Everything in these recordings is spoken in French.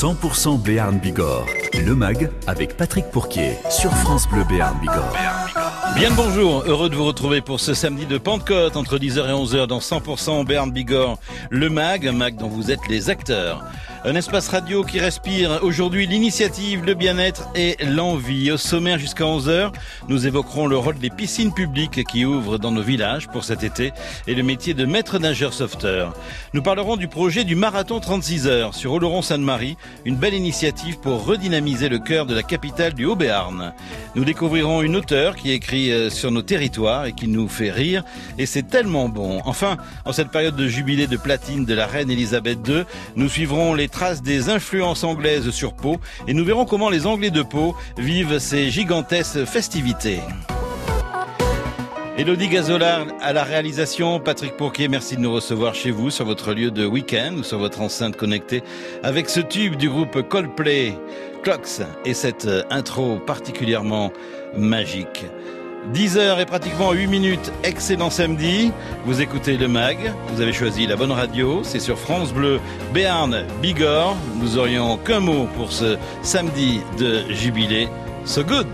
100% Béarn Bigorre. Le MAG avec Patrick Pourquier sur France Bleu Béarn Bigorre. Bien bonjour, heureux de vous retrouver pour ce samedi de Pentecôte entre 10h et 11h dans 100% Béarn Bigorre. Le MAG, un MAG dont vous êtes les acteurs. Un espace radio qui respire aujourd'hui l'initiative, le bien-être et l'envie. Au sommaire jusqu'à 11h, nous évoquerons le rôle des piscines publiques qui ouvrent dans nos villages pour cet été et le métier de maître nageur sauveteur. Nous parlerons du projet du marathon 36 heures sur Oloron-Sainte-Marie, une belle initiative pour redynamiser le cœur de la capitale du Haut-Béarn. Nous découvrirons une auteure qui écrit euh, sur nos territoires et qui nous fait rire et c'est tellement bon. Enfin, en cette période de jubilé de platine de la reine Elisabeth II, nous suivrons les traces des influences anglaises sur Pau et nous verrons comment les Anglais de Pau vivent ces gigantesques festivités. Elodie Gazola à la réalisation, Patrick Pourquier, merci de nous recevoir chez vous sur votre lieu de week-end ou sur votre enceinte connectée avec ce tube du groupe Coldplay, Clocks et cette intro particulièrement magique. 10 heures et pratiquement 8 minutes, excellent samedi. Vous écoutez le MAG, vous avez choisi la bonne radio, c'est sur France Bleu, Béarn, Bigorre. Nous aurions qu'un mot pour ce samedi de jubilé. So good.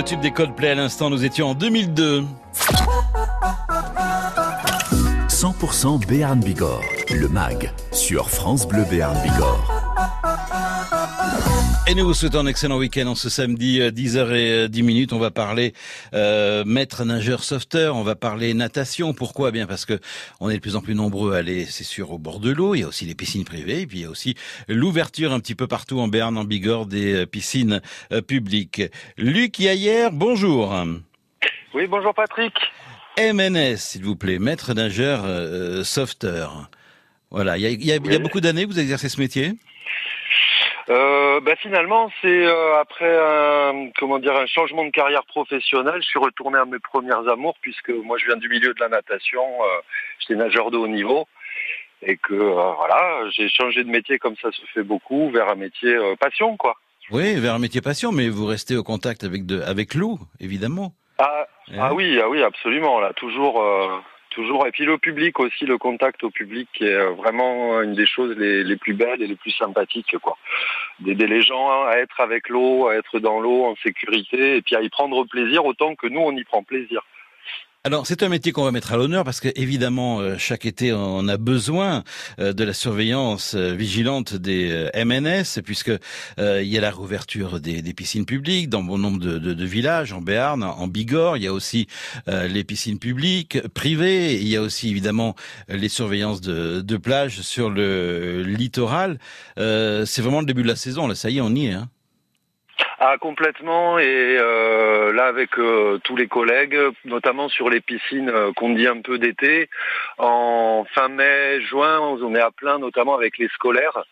Le tube des Coldplay à l'instant, nous étions en 2002. 100% Béarn Bigorre, le MAG, sur France Bleu Béarn Bigorre. Et nous vous souhaitons un excellent week-end en ce samedi 10h10 On va parler euh, maître nageur sauveteur, on va parler natation. Pourquoi? Eh Bien parce que on est de plus en plus nombreux à aller, c'est sûr, au bord de l'eau. Il y a aussi les piscines privées, et puis il y a aussi l'ouverture un petit peu partout en Béarn, en Bigorre, des euh, piscines euh, publiques. Luc Yayer, bonjour. Oui, bonjour Patrick. MNS, s'il vous plaît, maître nageur euh, sauveteur. Voilà, il y a, il y a- il y a beaucoup d'années que vous exercez ce métier? Euh, bah, finalement, c'est euh, après un, comment dire, un changement de carrière professionnelle, je suis retourné à mes premières amours puisque moi je viens du milieu de la natation, euh, j'étais nageur de haut niveau et que euh, voilà, j'ai changé de métier comme ça se fait beaucoup vers un métier euh, passion quoi. Oui, vers un métier passion, mais vous restez au contact avec, de, avec l'eau, évidemment. Ah, ah oui, ah oui, absolument là, toujours. euh, Toujours, et puis le public aussi, le contact au public qui est euh, vraiment une des choses les, les plus belles et les plus sympathiques, quoi. D'aider les gens à être avec l'eau, à être dans l'eau en sécurité, et puis à y prendre plaisir autant que nous on y prend plaisir. Alors, c'est un métier qu'on va mettre à l'honneur parce que, évidemment, euh, chaque été, on a besoin euh, de la surveillance euh, vigilante des MNS, puisque il y a la réouverture des, piscines publiques dans bon nombre de, villages, en Béarn, en Bigorre. Il y a aussi les piscines publiques, privées. Il y a aussi, évidemment, les surveillances de, de plage sur le littoral. C'est vraiment le début de la saison. Là, ça y est, on y est. Hein. Ah complètement, et euh, là avec euh, tous les collègues, notamment sur les piscines euh, qu'on dit un peu d'été, en fin mai, juin, on est à plein, notamment avec les scolaires.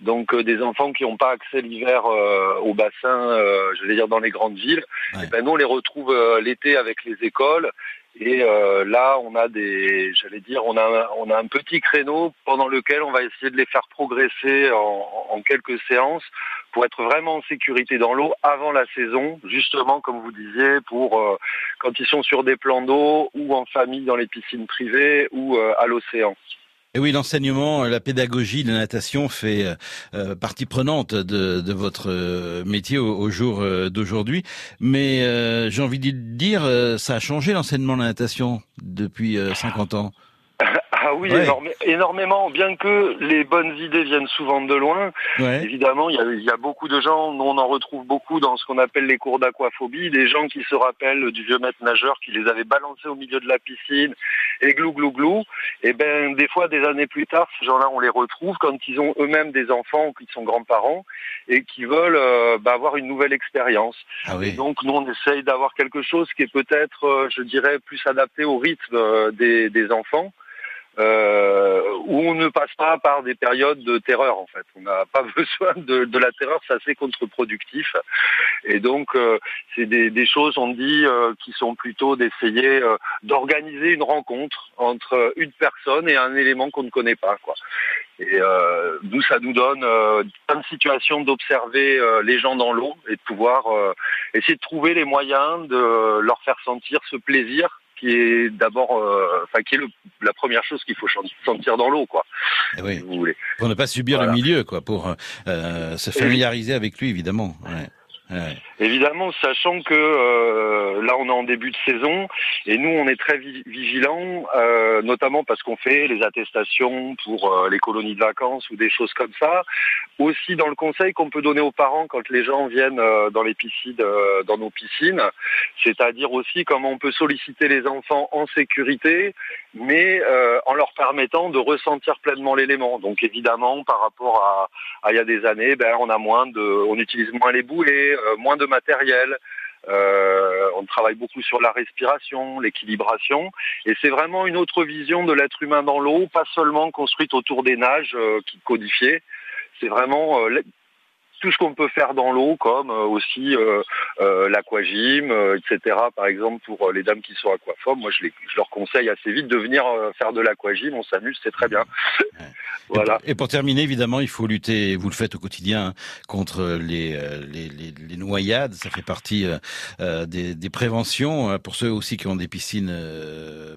Donc euh, des enfants qui n'ont pas accès l'hiver euh, au bassin, euh, je vais dire dans les grandes villes, Ouais. eh ben, nous on les retrouve euh, l'été avec les écoles. Et euh, là, on a des, j'allais dire, on a, on a un petit créneau pendant lequel on va essayer de les faire progresser en, en quelques séances pour être vraiment en sécurité dans l'eau avant la saison, justement comme vous disiez, pour euh, quand ils sont sur des plans d'eau ou en famille dans les piscines privées ou euh, à l'océan. Et oui, l'enseignement, la pédagogie, la natation fait euh, euh, partie prenante de, votre euh, métier au, jour euh, d'aujourd'hui. Mais euh, j'ai envie de dire, euh, ça a changé l'enseignement de la natation depuis euh, 50 ans? Oui, Ouais. énorme- énormément, bien que les bonnes idées viennent souvent de loin. Ouais. Évidemment, il y, y a beaucoup de gens, nous on en retrouve beaucoup dans ce qu'on appelle les cours d'aquaphobie, des gens qui se rappellent du vieux maître nageur qui les avait balancés au milieu de la piscine et glou glou glou. Et ben des fois, des années plus tard, ces gens-là, on les retrouve quand ils ont eux-mêmes des enfants ou qu'ils sont grands-parents et qui veulent euh, bah, avoir une nouvelle expérience. Ah Et oui. donc nous, on essaye d'avoir quelque chose qui est peut-être, euh, je dirais, plus adapté au rythme euh, des, des enfants. Euh, où on ne passe pas par des périodes de terreur en fait. On n'a pas besoin de, la terreur, c'est assez contre-productif. Et donc euh, c'est des, choses, on dit, euh, qui sont plutôt d'essayer d'organiser une rencontre entre une personne et un élément qu'on ne connaît pas. Quoi. Et nous, ça nous donne plein de situations d'observer les gens dans l'eau et de pouvoir essayer de trouver les moyens de leur faire sentir ce plaisir qui est d'abord, euh, enfin qui est le- la première chose qu'il faut sentir dans l'eau, quoi. Eh oui. Si vous voulez. Pour ne pas subir Voilà. le milieu, quoi, pour euh, se familiariser avec lui, évidemment. Ouais. Évidemment, sachant que euh, là on est en début de saison et nous on est très vi- vigilants, euh, notamment parce qu'on fait les attestations pour euh, les colonies de vacances ou des choses comme ça. Aussi dans le conseil qu'on peut donner aux parents quand les gens viennent dans les piscines, dans nos piscines, c'est-à-dire aussi comment on peut solliciter les enfants en sécurité, mais en leur permettant de ressentir pleinement l'élément. Donc évidemment, par rapport à, il y a des années, ben on a moins on utilise moins les boulets, euh, moins de matériel. Euh, on travaille beaucoup sur la respiration, l'équilibration, et c'est vraiment une autre vision de l'être humain dans l'eau, pas seulement construite autour des nages euh, qui. C'est vraiment euh, tout ce qu'on peut faire dans l'eau, comme euh, aussi euh, euh, l'aquagym, euh, etc. Par exemple, pour les dames qui sont aquaphobes, moi je, les, je leur conseille assez vite de venir faire de l'aquagym, on s'amuse, c'est très bien. voilà. Et pour terminer, évidemment, il faut lutter, et vous le faites au quotidien, hein, contre les, les, les, les noyades. Ça fait partie euh, des, des préventions. Pour ceux aussi qui ont des piscines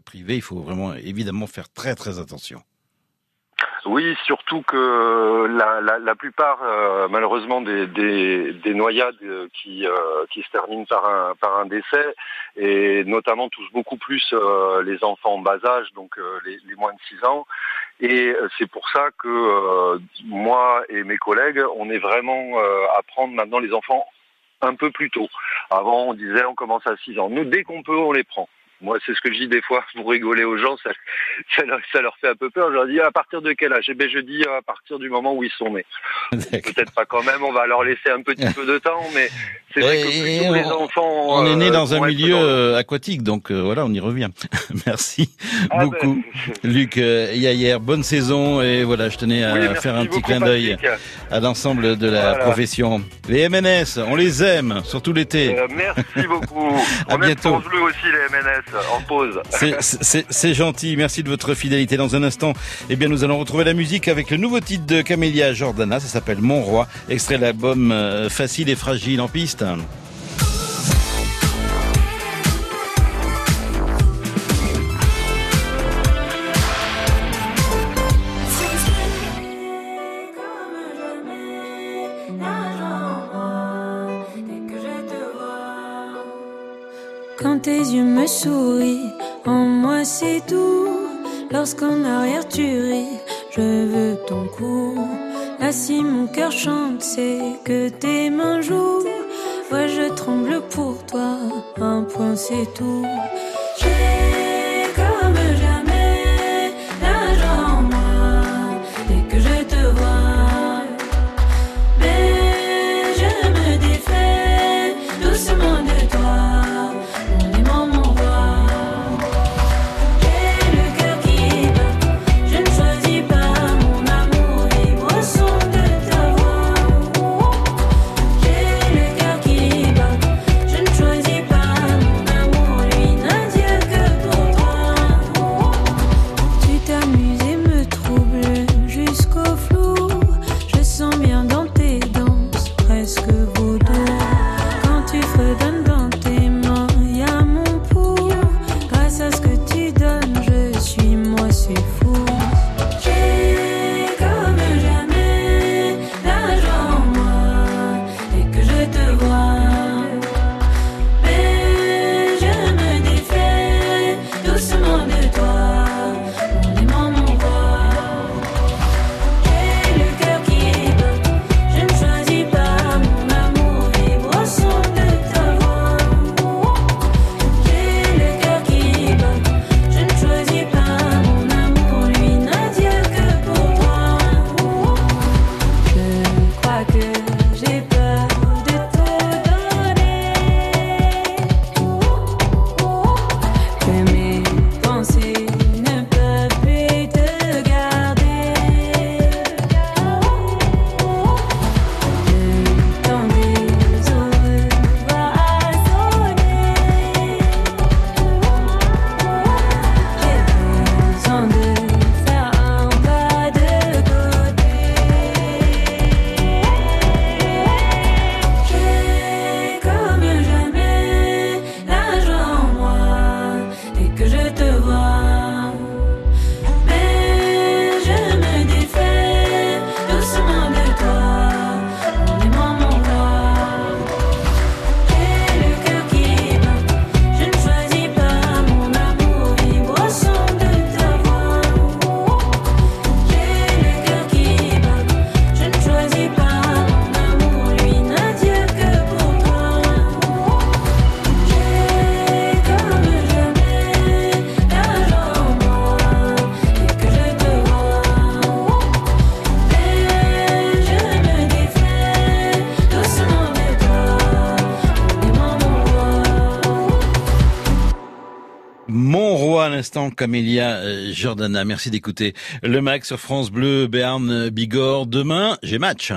privées, il faut vraiment, évidemment, faire très, très attention. Oui, surtout que la, la, plupart, euh, malheureusement, des, des, des noyades euh, qui, euh, se terminent par un, décès, et notamment touchent beaucoup plus euh, les enfants en bas âge, donc euh, les, les moins de 6 ans. Et euh, c'est pour ça que euh, moi et mes collègues, on est vraiment euh, à prendre maintenant les enfants un peu plus tôt. Avant, on disait on commence à 6 ans. Nous, dès qu'on peut, on les prend. Moi, c'est ce que je dis des fois pour rigoler aux gens, ça, ça, leur, ça leur fait un peu peur. Je leur dis à partir de quel âge? Eh bien, je dis à partir du moment où ils sont nés. Peut-être pas quand même, on va leur laisser un petit peu de temps, mais c'est vrai que plus les enfants. On est né euh, dans un milieu dans- euh, aquatique, donc euh, voilà, on y revient. Merci Ah, beaucoup, ben, Luc euh. Bonne saison et voilà, je tenais à oui, faire un petit beaucoup, clin d'œil à l'ensemble de la Voilà. profession. Les MNS, on les aime, surtout l'été. Merci beaucoup. À on aime bientôt. France Bleu aussi les MNS en pause. C'est- gentil, merci de votre fidélité. Dans un instant, eh bien, nous allons retrouver la musique avec le nouveau titre de Camélia Jordana, ça s'appelle Mon Roi, extrait de l'album euh, Facile et Fragile en piste. Sourient, en moi c'est tout. Lorsqu'en arrière tu ris, je veux ton cou. Là si mon cœur chante, c'est que tes mains jouent. Ouais, je tremble pour toi, un point c'est tout. L'instant, Camélia euh, Jordana. Merci d'écouter le Mac sur France Bleu, Berne, euh, Bigorre. Demain, j'ai match.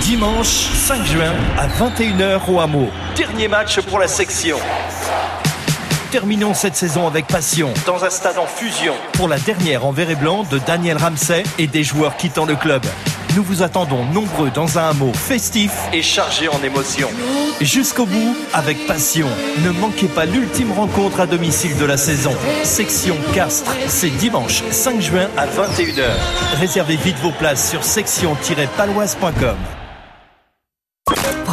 Dimanche 5 juin à 21h au hameau. Dernier match pour la section. Terminons cette saison avec passion dans un stade en fusion pour la dernière en vert et blanc de Daniel Ramsey et des joueurs quittant le club. Nous vous attendons nombreux dans un hameau festif et chargé en émotions. Jusqu'au bout, avec passion. Ne manquez pas l'ultime rencontre à domicile de la saison. Section Castres, c'est dimanche 5 juin à 21h. Réservez vite vos places sur section-paloise.com.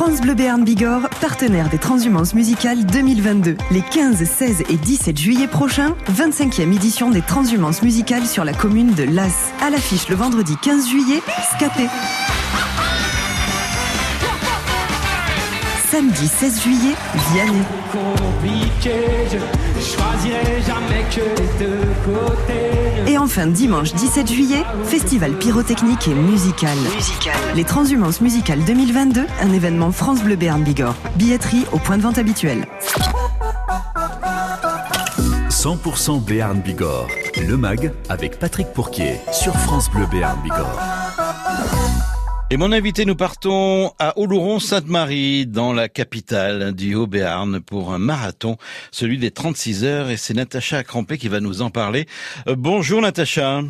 France Bleu Béarn Bigorre, partenaire des transhumances musicales 2022. Les 15, 16 et 17 juillet prochains, 25e édition des transhumances musicales sur la commune de Las. À l'affiche le vendredi 15 juillet, Scapé. Samedi 16 juillet, Vianney. compliqué, je choisirai jamais que les deux côtés. Et enfin dimanche 17 juillet, festival pyrotechnique et musical. Les transhumances musicales 2022, un événement France Bleu Béarn Bigorre. Billetterie au point de vente habituel. 100% Béarn Bigorre. Le MAG avec Patrick Pourquier sur France Bleu Béarn Bigorre. Et mon invité, nous partons à Oloron-Sainte-Marie, dans la capitale du Haut-Béarn, pour un marathon, celui des 36 heures, et c'est Natacha Acrampé qui va nous en parler. Euh, bonjour Natacha.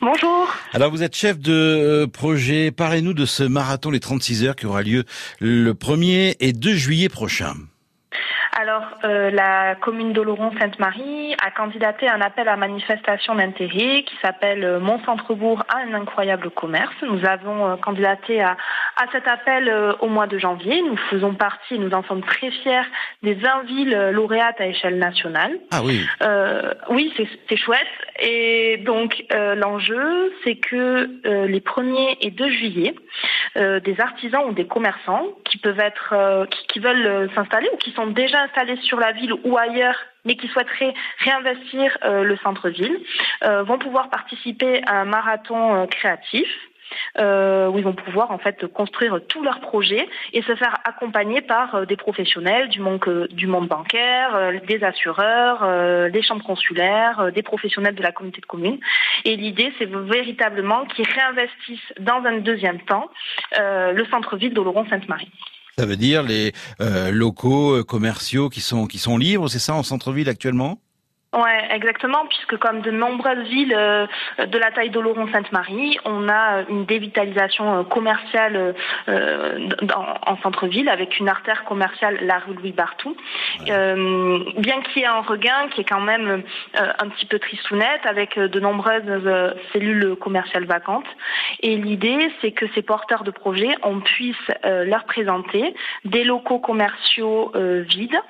Bonjour. Alors vous êtes chef de euh, projet, parlez-nous de ce marathon des 36 heures qui aura lieu le 1er et 2 juillet prochain. Alors, euh, la commune d'Oloron-Sainte-Marie a candidaté à un appel à manifestation d'intérêt qui s'appelle euh, Mon centre-bourg a un incroyable commerce. Nous avons euh, candidaté à, à cet appel euh, au mois de janvier. Nous faisons partie, nous en sommes très fiers, des 20 villes lauréates à échelle nationale. Ah oui, Euh, oui, c'est c'est chouette. Et donc euh, l'enjeu, c'est que euh, les 1er et 2 juillet, euh, des artisans ou des commerçants qui peuvent être, euh, qui, qui veulent s'installer ou qui sont déjà installés sur la ville ou ailleurs, mais qui souhaiteraient réinvestir euh, le centre-ville, euh, vont pouvoir participer à un marathon euh, créatif. où ils vont pouvoir en fait construire tous leurs projets et se faire accompagner par des professionnels du monde, du monde bancaire, des assureurs, des chambres consulaires, des professionnels de la communauté de communes. Et l'idée, c'est véritablement qu'ils réinvestissent dans un deuxième temps le centre-ville d'Oloron-Sainte-Marie. Ça veut dire les euh, locaux euh, commerciaux qui sont qui sont libres, c'est ça en centre-ville actuellement? Ouais, exactement, puisque comme de nombreuses villes euh, de la taille d'Oloron-Sainte-Marie, on a euh, une dévitalisation euh, commerciale en centre-ville avec une artère commerciale, la rue Louis Bartou, bien qu'il y ait un regain qui est quand même un petit peu tristounette avec de nombreuses cellules commerciales vacantes. Et l'idée, c'est que ces porteurs de projets, on puisse leur présenter des locaux commerciaux vides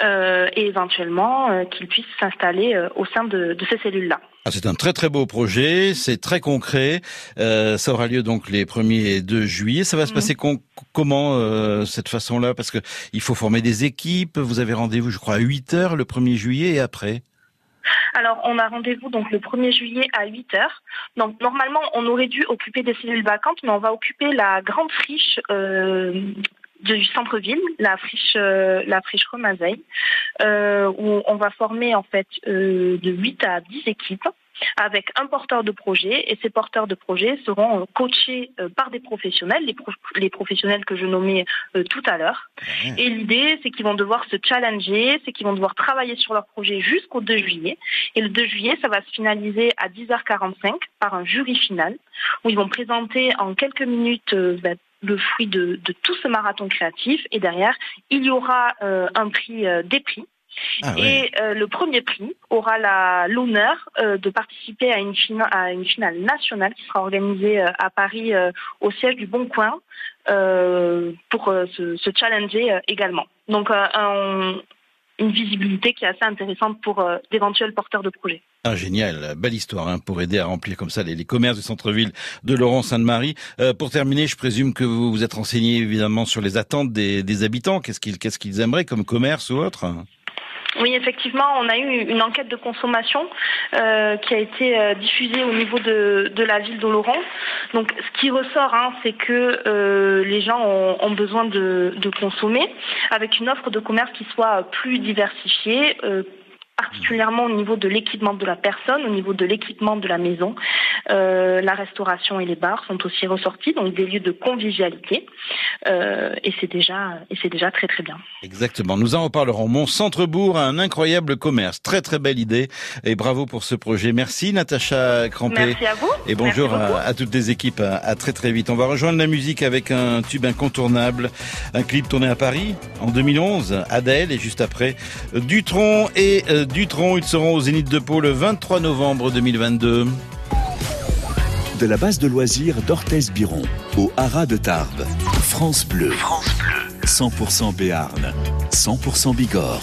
et éventuellement qu'ils puissent s'installer euh, au sein de, de ces cellules-là. Ah, c'est un très très beau projet, c'est très concret. Euh, ça aura lieu donc les 1er et 2 juillet. Ça va se Mhm. passer comment euh, cette façon-là? Parce que il faut former des équipes. Vous avez rendez-vous, je crois, à 8 heures le 1er juillet et après? Alors, on a rendez-vous donc le 1er juillet à 8 heures. Donc, normalement, on aurait dû occuper des cellules vacantes, mais on va occuper la grande friche euh, du centre-ville, la friche, euh, la friche Remazeille, euh, où on va former en fait euh, de 8 à 10 équipes avec un porteur de projet et ces porteurs de projet seront euh, coachés euh, par des professionnels, les, pro- les professionnels que je nommais euh, tout à l'heure. Et l'idée, c'est qu'ils vont devoir se challenger, c'est qu'ils vont devoir travailler sur leur projet jusqu'au 2 juillet. Et le 2 juillet, ça va se finaliser à 10h45 par un jury final où ils vont présenter en quelques minutes ben, le fruit de, de tout ce marathon créatif. Et derrière, il y aura euh, un prix euh, des prix. Ah. Et euh, le premier prix aura la- l'honneur euh, de participer à une, fina- à une finale nationale qui sera organisée euh, à Paris euh, au siège du Bon Coin euh, pour euh, se, se challenger également. Donc euh, un- une visibilité qui est assez intéressante pour euh, d'éventuels porteurs de projets. Ah, génial, belle histoire hein, pour aider à remplir comme ça les, commerces du centre-ville de Laurent-Sainte-Marie. Euh, pour terminer, je présume que vous vous êtes renseigné évidemment sur les attentes des, habitants. Qu'est-ce qu'ils aimeraient comme commerce ou autre? Oui, effectivement, on a eu une enquête de consommation euh, qui a été euh, diffusée au niveau de, de la ville d'Oloron. Donc, ce qui ressort, hein, c'est que euh, les gens ont, ont besoin de, de consommer avec une offre de commerce qui soit plus diversifiée. Euh, particulièrement au niveau de l'équipement de la personne, au niveau de l'équipement de la maison. Euh, la restauration et les bars sont aussi ressortis, donc des lieux de convivialité. Euh, et c'est déjà, et c'est déjà très très bien. Exactement. Nous en reparlerons. Mon centre-bourg a un incroyable commerce. Très très belle idée. Et bravo pour ce projet. Merci Natacha Crampé. Merci à vous. Et bonjour à, à toutes les équipes. À, à très très vite. On va rejoindre la musique avec un tube incontournable. Un clip tourné à Paris en 2011. Adèle et juste après Dutron et euh, Dutron. Ils seront au Zénith de Pau le 23 novembre 2022. De la base de loisirs d'Orthez-Biron au Haras de Tarbes. France Bleu. France Bleu. 100% Béarn. 100% Bigorre.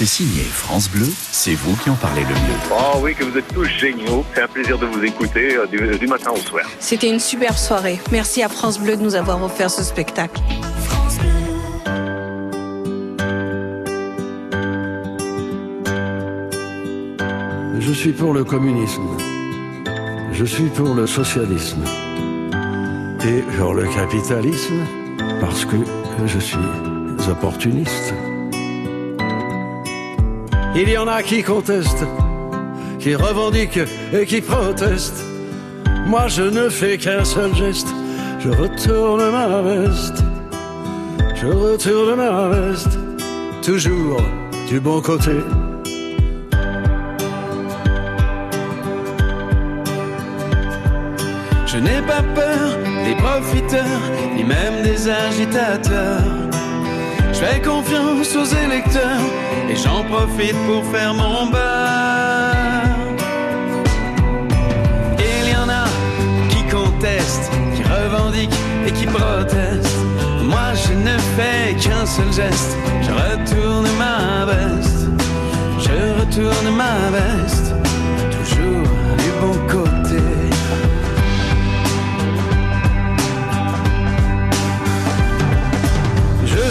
c'est signé France Bleu, c'est vous qui en parlez le mieux. Oh oui, que vous êtes tous géniaux. C'est un plaisir de vous écouter euh, du, du matin au soir. C'était une superbe soirée. Merci à France Bleu de nous avoir offert ce spectacle. Je suis pour le communisme. Je suis pour le socialisme. Et pour le capitalisme, parce que je suis opportuniste. Il y en a qui contestent, qui revendiquent et qui protestent. Moi je ne fais qu'un seul geste, je retourne ma veste. Je retourne ma veste, toujours du bon côté. Je n'ai pas peur des profiteurs, ni même des agitateurs. Je fais confiance aux électeurs et j'en profite pour faire mon beurre. Il y en a qui contestent, qui revendiquent et qui protestent. Moi je ne fais qu'un seul geste, je retourne ma veste. Je retourne ma veste,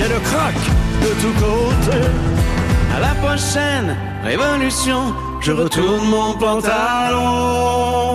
Retourné qu'elle craque de tous côtés. À la prochaine révolution, je retourne mon pantalon.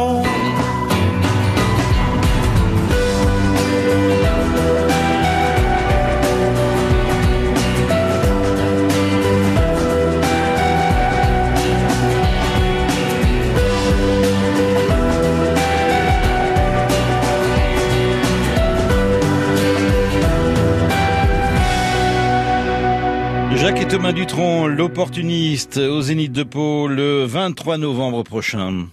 Jacques et Thomas Dutronc, l'opportuniste, au Zénith de Pau le 23 novembre prochain.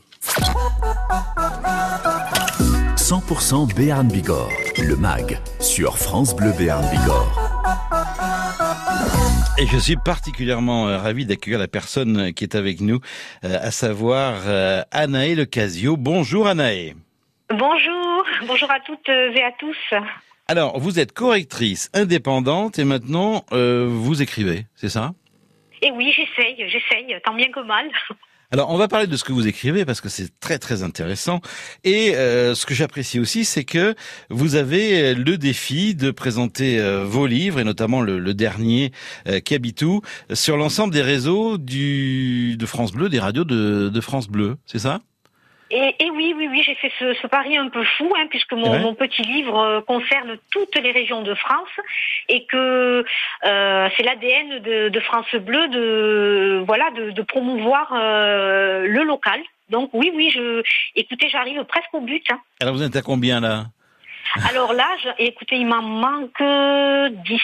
100% Béarn Bigorre, le MAG, sur France Bleu Béarn Bigorre. Et je suis particulièrement euh, ravi d'accueillir la personne qui est avec nous, euh, à savoir euh, Anaë Lecasio. Bonjour Anaë. Bonjour, bonjour à toutes et à tous. Alors, vous êtes correctrice indépendante et maintenant euh, vous écrivez, c'est ça? Et oui, j'essaye, j'essaye, tant bien que mal. Alors, on va parler de ce que vous écrivez parce que c'est très très intéressant. Et euh, ce que j'apprécie aussi, c'est que vous avez le défi de présenter euh, vos livres et notamment le, le dernier, euh, Kabitou, sur l'ensemble des réseaux du de France Bleu, des radios de, de France Bleu. C'est ça? Et, et oui, oui, oui, j'ai fait ce, ce pari un peu fou, hein, puisque mon, Ouais. mon petit livre euh, concerne toutes les régions de France et que euh, c'est l'ADN de, de France Bleu de voilà de, de promouvoir euh, le local. Donc oui, oui, je écoutez, j'arrive presque au but. hein. Alors, vous êtes à combien là? Alors là, je- écoutez, il m'en manque 10.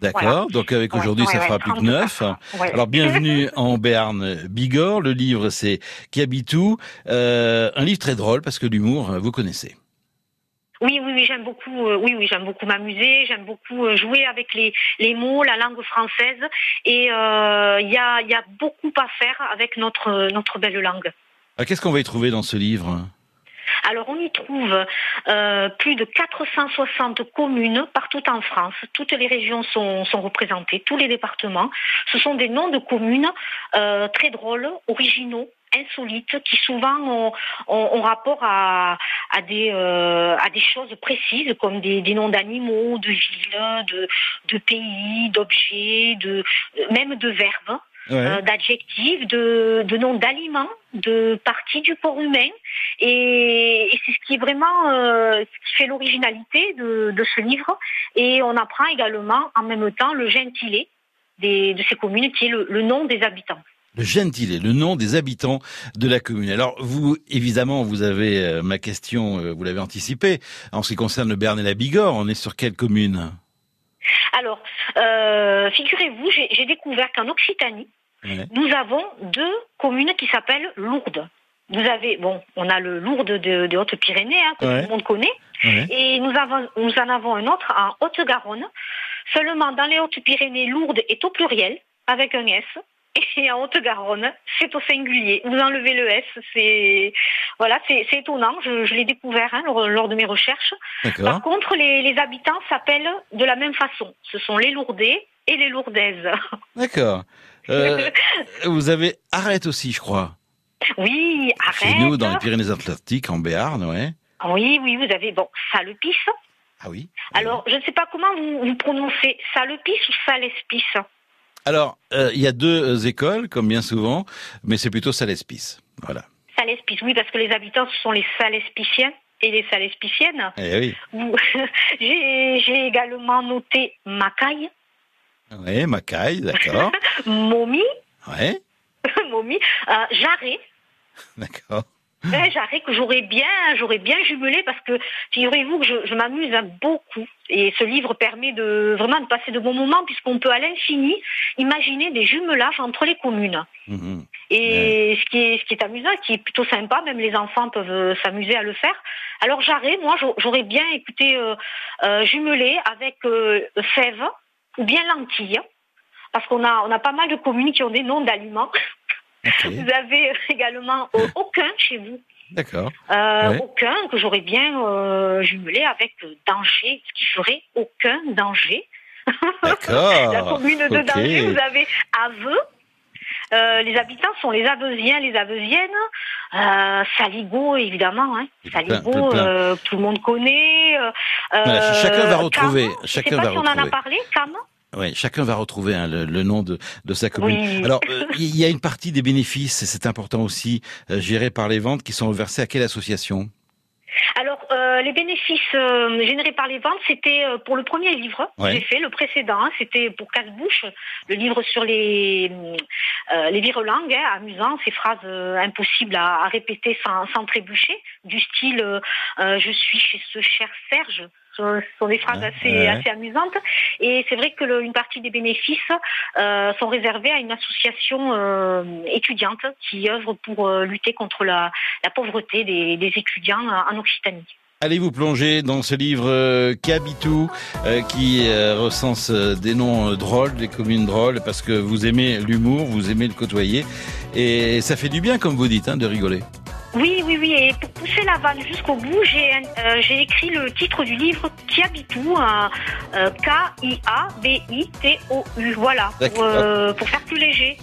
D'accord. Voilà. Donc avec aujourd'hui, ouais, ça ouais, fera plus que 32 neuf. Ouais. Alors bienvenue en Berne Bigorre. Le livre c'est Qui habite où? Euh, Un livre très drôle parce que l'humour, euh, vous connaissez. Oui, oui, oui, j'aime beaucoup. euh, oui, oui, j'aime beaucoup m'amuser. J'aime beaucoup euh, jouer avec les, les mots, la langue française. Et euh, il y a, il y a beaucoup à faire avec notre notre belle langue. Qu'est-ce qu'on va y trouver dans ce livre? Alors on y trouve euh, plus de 460 communes partout en France. Toutes les régions sont, sont représentées, tous les départements. Ce sont des noms de communes euh, très drôles, originaux insolites qui souvent ont, ont- rapport à, à des, euh, à des choses précises comme des, des noms d'animaux, de villes, de, de pays, d'objets, de, même de verbes Ouais. euh, d'adjectifs, de, de noms d'aliments, de parties du corps humain. Et, et c'est ce qui est vraiment euh, ce qui fait l'originalité de, de ce livre. Et on apprend également en même temps le gentilé des, de ces communes, qui est le, le nom des habitants. Le gentilé, le nom des habitants de la commune. Alors vous, évidemment, vous avez euh, ma question, euh, vous l'avez anticipée. En ce qui concerne le Berne et la Bigorre, on est sur quelle commune? Alors, euh, figurez-vous, j'ai découvert qu'en Occitanie, Ouais. nous avons deux communes qui s'appellent Lourdes. Vous avez, bon, on a le Lourdes de, de Haute-Pyrénées, hein, que Ouais. tout le monde connaît, Ouais. et nous, avons, nous en avons un autre en Haute-Garonne. Seulement, dans les Hautes-Pyrénées, Lourdes est au pluriel, avec un S, et en Haute-Garonne, c'est au singulier. Vous enlevez le S, c'est voilà, c'est étonnant. Je, je l'ai découvert hein, lors, lors de mes recherches. Par contre, les, les habitants s'appellent de la même façon. Ce sont les Lourdais et les Lourdaises. D'accord. Euh, vous avez Arrête aussi, je crois. Oui, Chez arrête. nous, dans les Pyrénées-Atlantiques, en Béarn, ouais. Oui, oui, vous avez bon Salepice. Ah oui. Alors, je ne sais pas comment vous, vous prononcez Salepice ou Salespice. Alors, euh, il y a deux euh, écoles, comme bien souvent, mais c'est plutôt Salespis. Voilà. Salespice, oui, parce que les habitants, ce sont les Salespiciens et les Salespiciennes. Eh oui. J'ai également noté Macaille, Ouais, Macaille, d'accord. Momie, Ouais, Momie, euh, Jarret. d'accord. Ouais, Jarret que j'aurais bien, j'aurais bien jumelé parce que figurez-vous que je, je m'amuse hein, beaucoup et ce livre permet de vraiment de passer de bons moments puisqu'on peut à l'infini imaginer des jumelages entre les communes. Mhm. Et ce qui est ce qui est amusant, qui est plutôt sympa, même les enfants peuvent euh, s'amuser à le faire. Alors Jarret, moi j'au- j'aurais bien écouté euh, euh, jumelé avec fève ou bien lentilles parce qu'on a on a pas mal de communes qui ont des noms d'aliments. Vous avez également euh, aucun chez vous. d'accord. Euh, Ouais. Aucun que j'aurais bien euh, jumelé avec danger, ce qui ferait aucun danger. D'accord. La commune de danger, vous avez Aveux. Euh, les habitants sont les Aveusiens, les Aveusiennes. Euh, Saligo, évidemment. Hein. Saligo, plein, plein. euh, tout le monde connaît. Voilà, chacun va Cam, retrouver, Je chacun sais pas va si on en a retrouver. parlé, Cam. Ouais, chacun va retrouver hein, le, le nom de, de sa commune. Oui. Alors, euh, il y a une partie des bénéfices, et c'est important aussi, euh, gérés par les ventes, qui sont versés à quelle association? Alors, euh, les bénéfices euh, générés par les ventes, c'était euh, pour le premier livre que j'ai fait, le précédent, hein, c'était pour Casse-Bouche, le livre sur les, les virelangues, hein, amusant, ces phrases impossibles à, à répéter sans, sans trébucher, du style Je suis chez ce cher Serge ». Ce sont des phrases assez, ouais. assez amusantes. Et c'est vrai que le- une partie des bénéfices euh, sont réservés à une association euh, étudiante qui œuvre pour euh, lutter contre la, la pauvreté des, des étudiants en Occitanie. Allez vous plonger dans ce livre Kabitou qui recense des noms drôles, des communes drôles, parce que vous aimez l'humour, vous aimez le côtoyer, et ça fait du bien, comme vous dites, hein, de rigoler. Oui, oui, oui. Et pour pousser la vanne jusqu'au bout, j'ai euh, j'ai écrit le titre du livre Kiabitou, euh, K-I-A-B-I-T-O-U. Voilà, pour, euh, pour faire plus léger.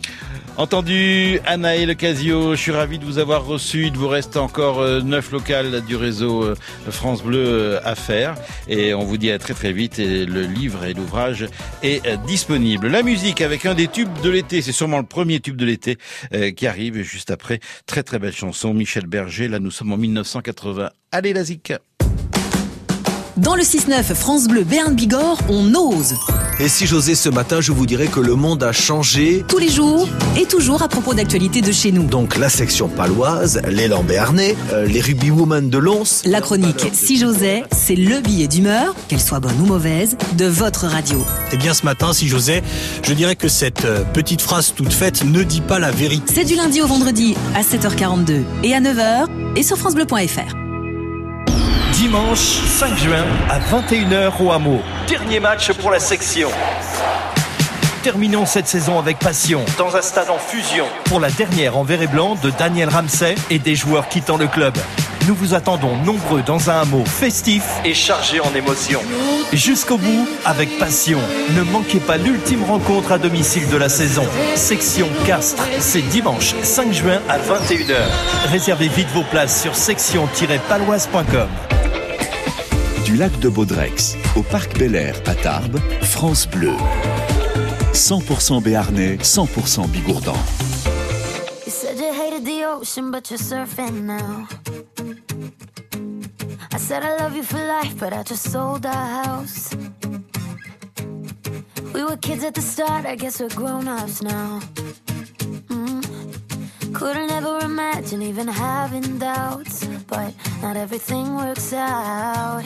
Entendu, Anaël Casio, je suis ravi de vous avoir reçu. Il vous reste encore euh, neuf locales du réseau euh, France Bleu euh, à faire. Et on vous dit à très très vite. Et le livre et l'ouvrage est disponible. La musique avec un des tubes de l'été, c'est sûrement le premier tube de l'été qui arrive juste après. Très très belle chanson, Michel Berger. Là, nous sommes en 1980. Allez, la zik. Dans le 6-9 France Bleu Béarn Bigorre, on ose. Et si j'osais ce matin, je vous dirais que le monde a changé. Tous les jours et toujours à propos d'actualités de chez nous. Donc la section paloise, l'élan béarnais, euh, les rugby women de Lons. La chronique Si j'osais, c'est le billet d'humeur, qu'elle soit bonne ou mauvaise, de votre radio. Eh bien, ce matin, si j'osais, je dirais que cette euh, petite phrase toute faite ne dit pas la vérité. C'est du lundi au vendredi à 7h42 et à 9h et sur francebleu.fr dimanche 5 juin à 21h au hameau. Dernier match pour la section. Terminons cette saison avec passion. Dans un stade en fusion. Pour la dernière en vert et blanc de Daniel Ramsay et des joueurs quittant le club. Nous vous attendons nombreux dans un hameau festif et chargé en émotions. Jusqu'au bout, avec passion. Ne manquez pas l'ultime rencontre à domicile de la saison. Section Castres, c'est dimanche 5 juin à 21h. Réservez vite vos places sur section-paloise.com du lac de Baudrex au parc Bel Air à Tarbes, France Bleu. 100% Béarnais, 100% Bigourdan. You said you hated the ocean, but you're surfing now. I said I love you for life, but I just sold our house. We were kids at the start, I guess we're grown ups now. Mm. Couldn't ever imagine even having doubts, but not everything works out.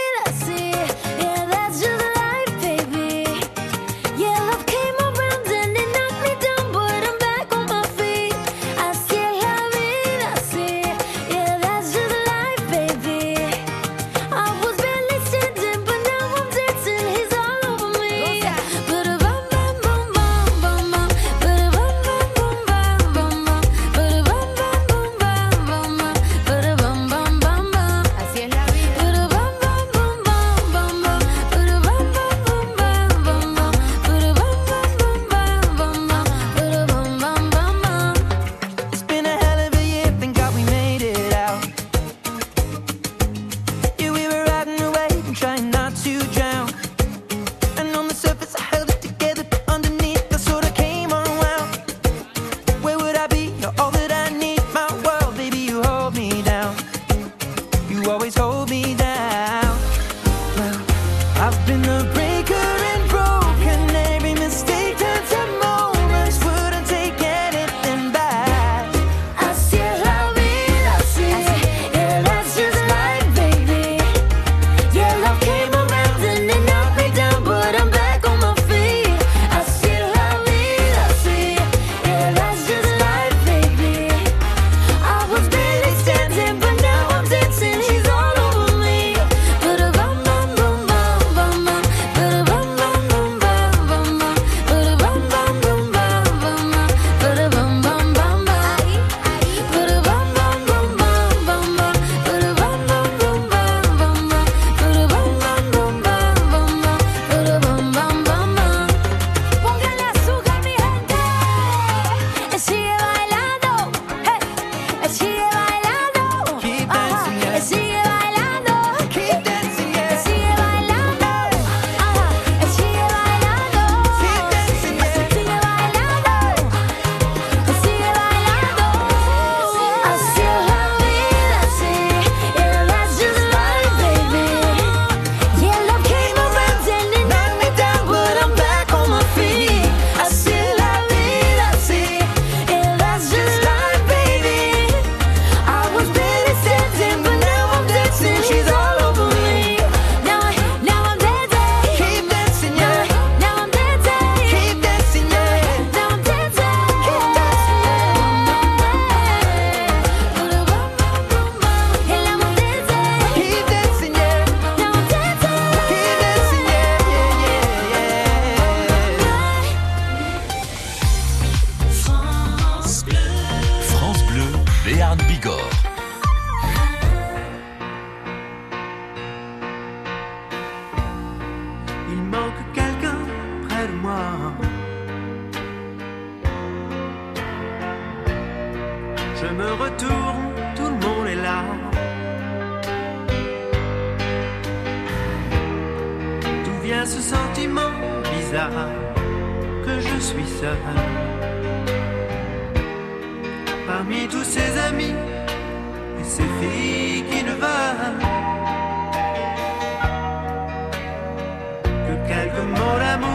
que quelques mots.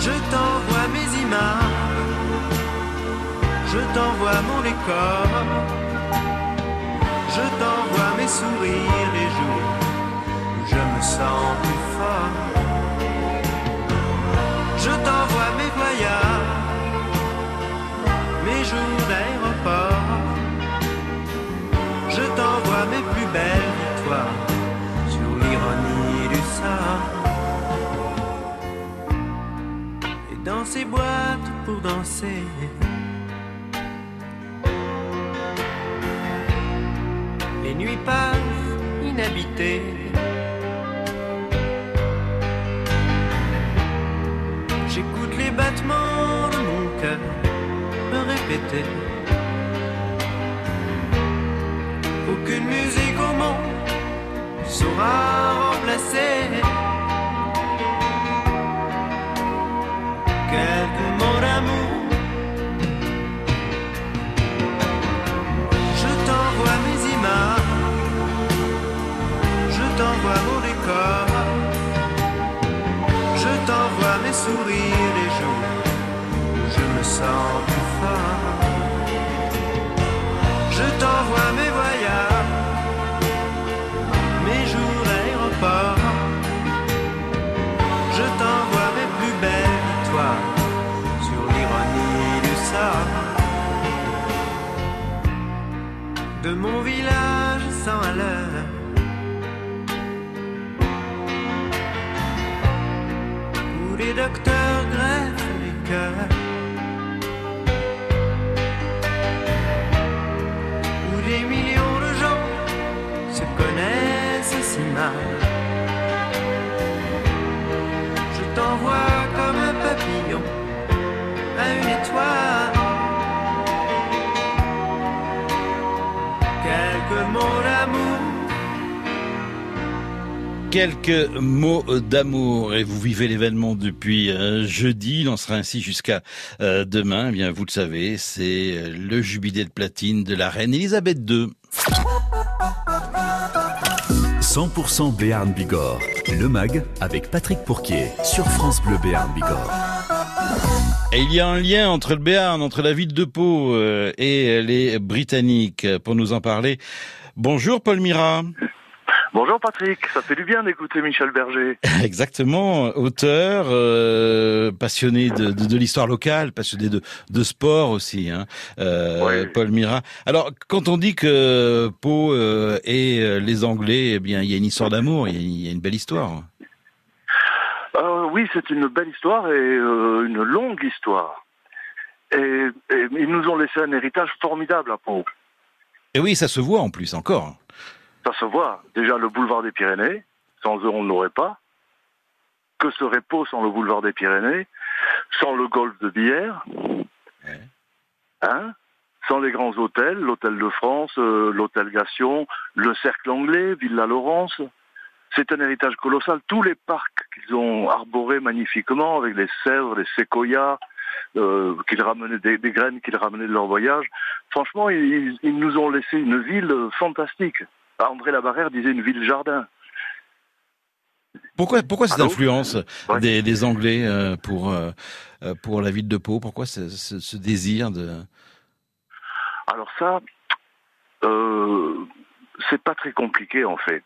Je t'envoie mes images, je t'envoie mon décor, je t'envoie mes sourires les jours où je me sens plus fort. Et dans ces boîtes pour danser. Les nuits passent inhabitées. J'écoute les battements de mon cœur me répéter. Aucune musique au monde saura remplacer quelques mots d'amour. Je t'envoie mes images, je t'envoie mon décor, je t'envoie mes sourires les jours je me sens plus fort. Je t'envoie mes voyages, De mon village sans à l'heure. Où les docteurs greffent les cœurs. où des millions de gens se connaissent si mal. Je t'envoie comme un papillon à une étoile. Quelques mots d'amour et vous vivez l'événement depuis euh, jeudi. Il en sera ainsi jusqu'à euh, demain. Eh bien, vous le savez, c'est euh, le jubilé de platine de la reine Elisabeth II. 100% Béarn Bigorre. Le MAG avec Patrick Pourquier sur France Bleu Béarn Bigorre. Et il y a un lien entre le Béarn, entre la ville de Pau et les Britanniques. Pour nous en parler, bonjour Paul Mira. Bonjour Patrick, ça fait du bien d'écouter Michel Berger. Exactement, auteur, euh, passionné de, de, de l'histoire locale, passionné de, de sport aussi, hein, euh, Paul Mira. Alors, quand on dit que Pau euh, et les Anglais, eh bien, il y a une histoire d'amour, il y a- il y, a une belle histoire. Oui, c'est une belle histoire et une longue histoire. Et, et ils nous ont laissé un héritage formidable à Pau. Et oui, ça se voit en plus encore. Ça se voit. Déjà le boulevard des Pyrénées, sans eux on ne l'aurait pas. Que serait Pau sans le boulevard des Pyrénées Sans le golfe de Bière Hein Sans les grands hôtels, l'hôtel de France, euh, l'hôtel Gation, le cercle anglais, Villa Laurence. C'est un héritage colossal. Tous les parcs qu'ils ont arborés magnifiquement avec les cèdres, les séquoias, euh, qu'ils ramenaient des, des graines qu'ils ramenaient de leur voyage. Franchement, ils, ils nous ont laissé une ville fantastique. André Labarrère disait une ville jardin. Pourquoi, pourquoi cette Allô influence des, des Anglais euh, pour euh, euh, pour la ville de Pau? Pourquoi ce, ce- ce désir de Alors ça, euh, c'est pas très compliqué en fait.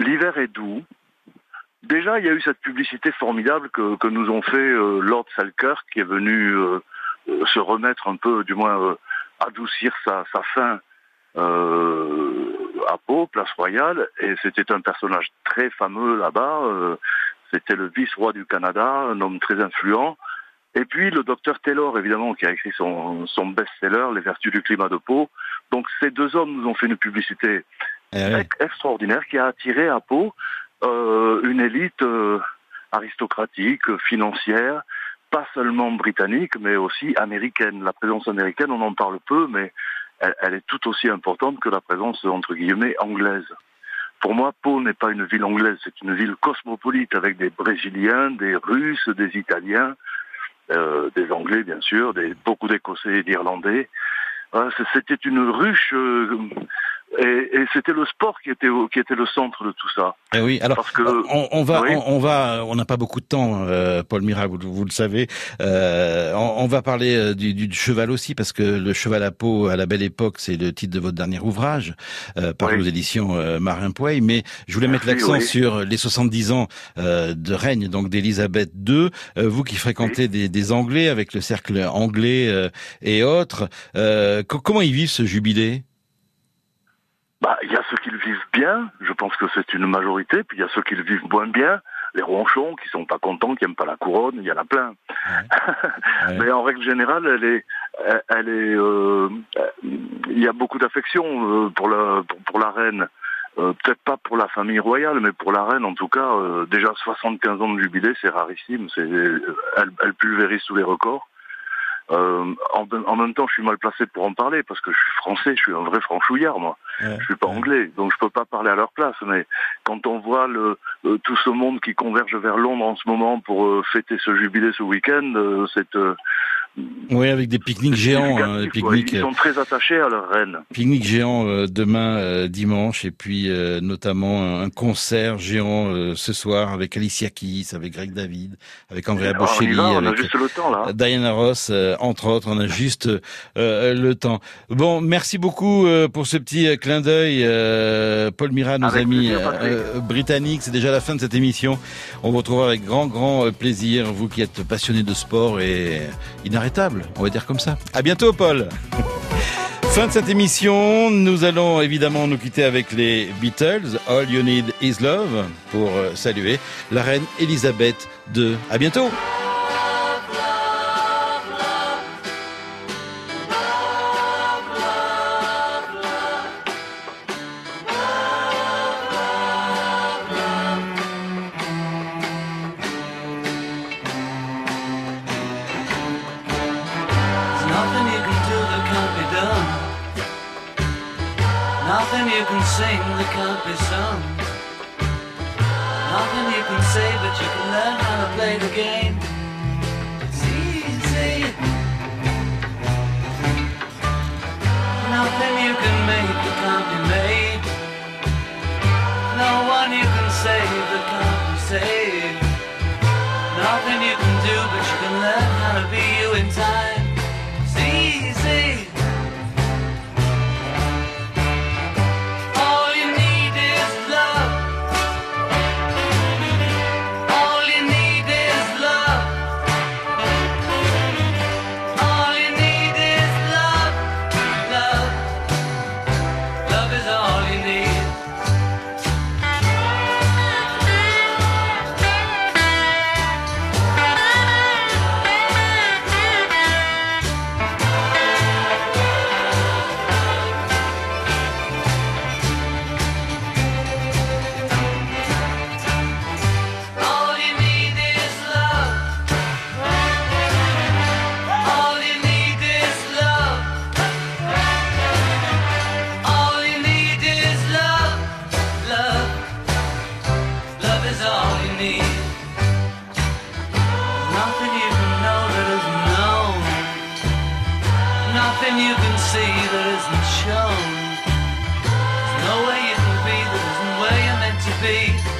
L'hiver est doux. Déjà, il y a eu cette publicité formidable que, que nous ont fait Lord Selkirk, qui est venu se remettre un peu, du moins adoucir sa, sa fin euh, à Pau, place royale, et c'était un personnage très fameux là-bas. euh, c'était le vice-roi du Canada, un homme très influent. Et puis le docteur Taylor, évidemment, qui a écrit son, son best-seller, Les Vertus du climat de Pau. Donc ces deux hommes nous ont fait une publicité ex- extraordinaire qui a attiré à Pau euh, une élite euh, aristocratique, financière, pas seulement britannique, mais aussi américaine. La présence américaine, on en parle peu, mais elle, est tout aussi importante que la présence, entre guillemets, anglaise. Pour moi, Pau n'est pas une ville anglaise, c'est une ville cosmopolite avec des Brésiliens, des Russes, des Italiens, euh, des Anglais bien sûr, des, beaucoup d'Écossais et d'Irlandais. Euh, C'était une ruche euh, Et, et c'était le sport qui était, qui était le centre de tout ça. Eh oui, alors Parce que- on, on va, Oui. on, on va, on n'a pas beaucoup de temps, euh, Paul Mira, vous, vous le savez. Euh, on, on va parler euh, du, du cheval aussi parce que le cheval à peau à la belle époque, c'est le titre de votre dernier ouvrage euh, par Oui. aux éditions euh, Marin Pouey. Mais je voulais mettre l'accent oui. sur les 70 ans euh, de règne donc d'Élisabeth II. Euh, vous qui fréquentez des, des Anglais avec le cercle anglais euh, et autres, euh, co- comment ils vivent ce jubilé? Bah, il y a ceux qui le vivent bien, je pense que c'est une majorité, puis il y a ceux qui le vivent moins bien, les ronchons qui sont pas contents, qui aiment pas la couronne, il y en a plein. Mais en règle générale, elle est, elle- est, euh, euh, il y a beaucoup d'affection euh, pour la, pour, pour la reine. Euh, Peut-être pas pour la famille royale, mais pour la reine en tout cas. euh, déjà 75 ans de jubilé, c'est rarissime. C'est, elle, elle pulvérise tous les records. Euh, en, en même temps, je suis mal placé pour en parler parce que je suis français, je suis un vrai franchouillard, moi. Je suis pas anglais, donc je peux pas parler à leur place. Mais quand on voit le, euh, tout ce monde qui converge vers Londres en ce moment pour euh, fêter ce jubilé ce week-end, euh, c'est euh, Oui, avec des pique-niques géants, hein, pique-niques. Ils sont très attachés à leur reine. Pique-nique géant euh, demain euh, dimanche et puis euh, notamment un, concert géant euh, ce soir avec Alicia Keys, avec Greg David, avec Andrea Alors, Bocelli, va, on a avec juste le temps, là. Diana Ross, euh, entre autres, on a juste euh, le temps. Bon, merci beaucoup euh, pour ce petit euh, clin d'œil, euh, Paul Mira, nos Avec amis euh, britanniques. C'est déjà la fin de cette émission. On vous retrouvera avec grand, grand euh, plaisir, vous qui êtes passionné de sport et on va dire comme ça. À bientôt, Paul. Fin de cette émission, nous allons évidemment nous quitter avec les Beatles, All You Need Is Love, pour euh, saluer la reine Elisabeth II. À bientôt. Nothing you can sing that can't be sung. Nothing you can say, but you can learn how to play the game. It's easy. Nothing you can make that can't be made. Be.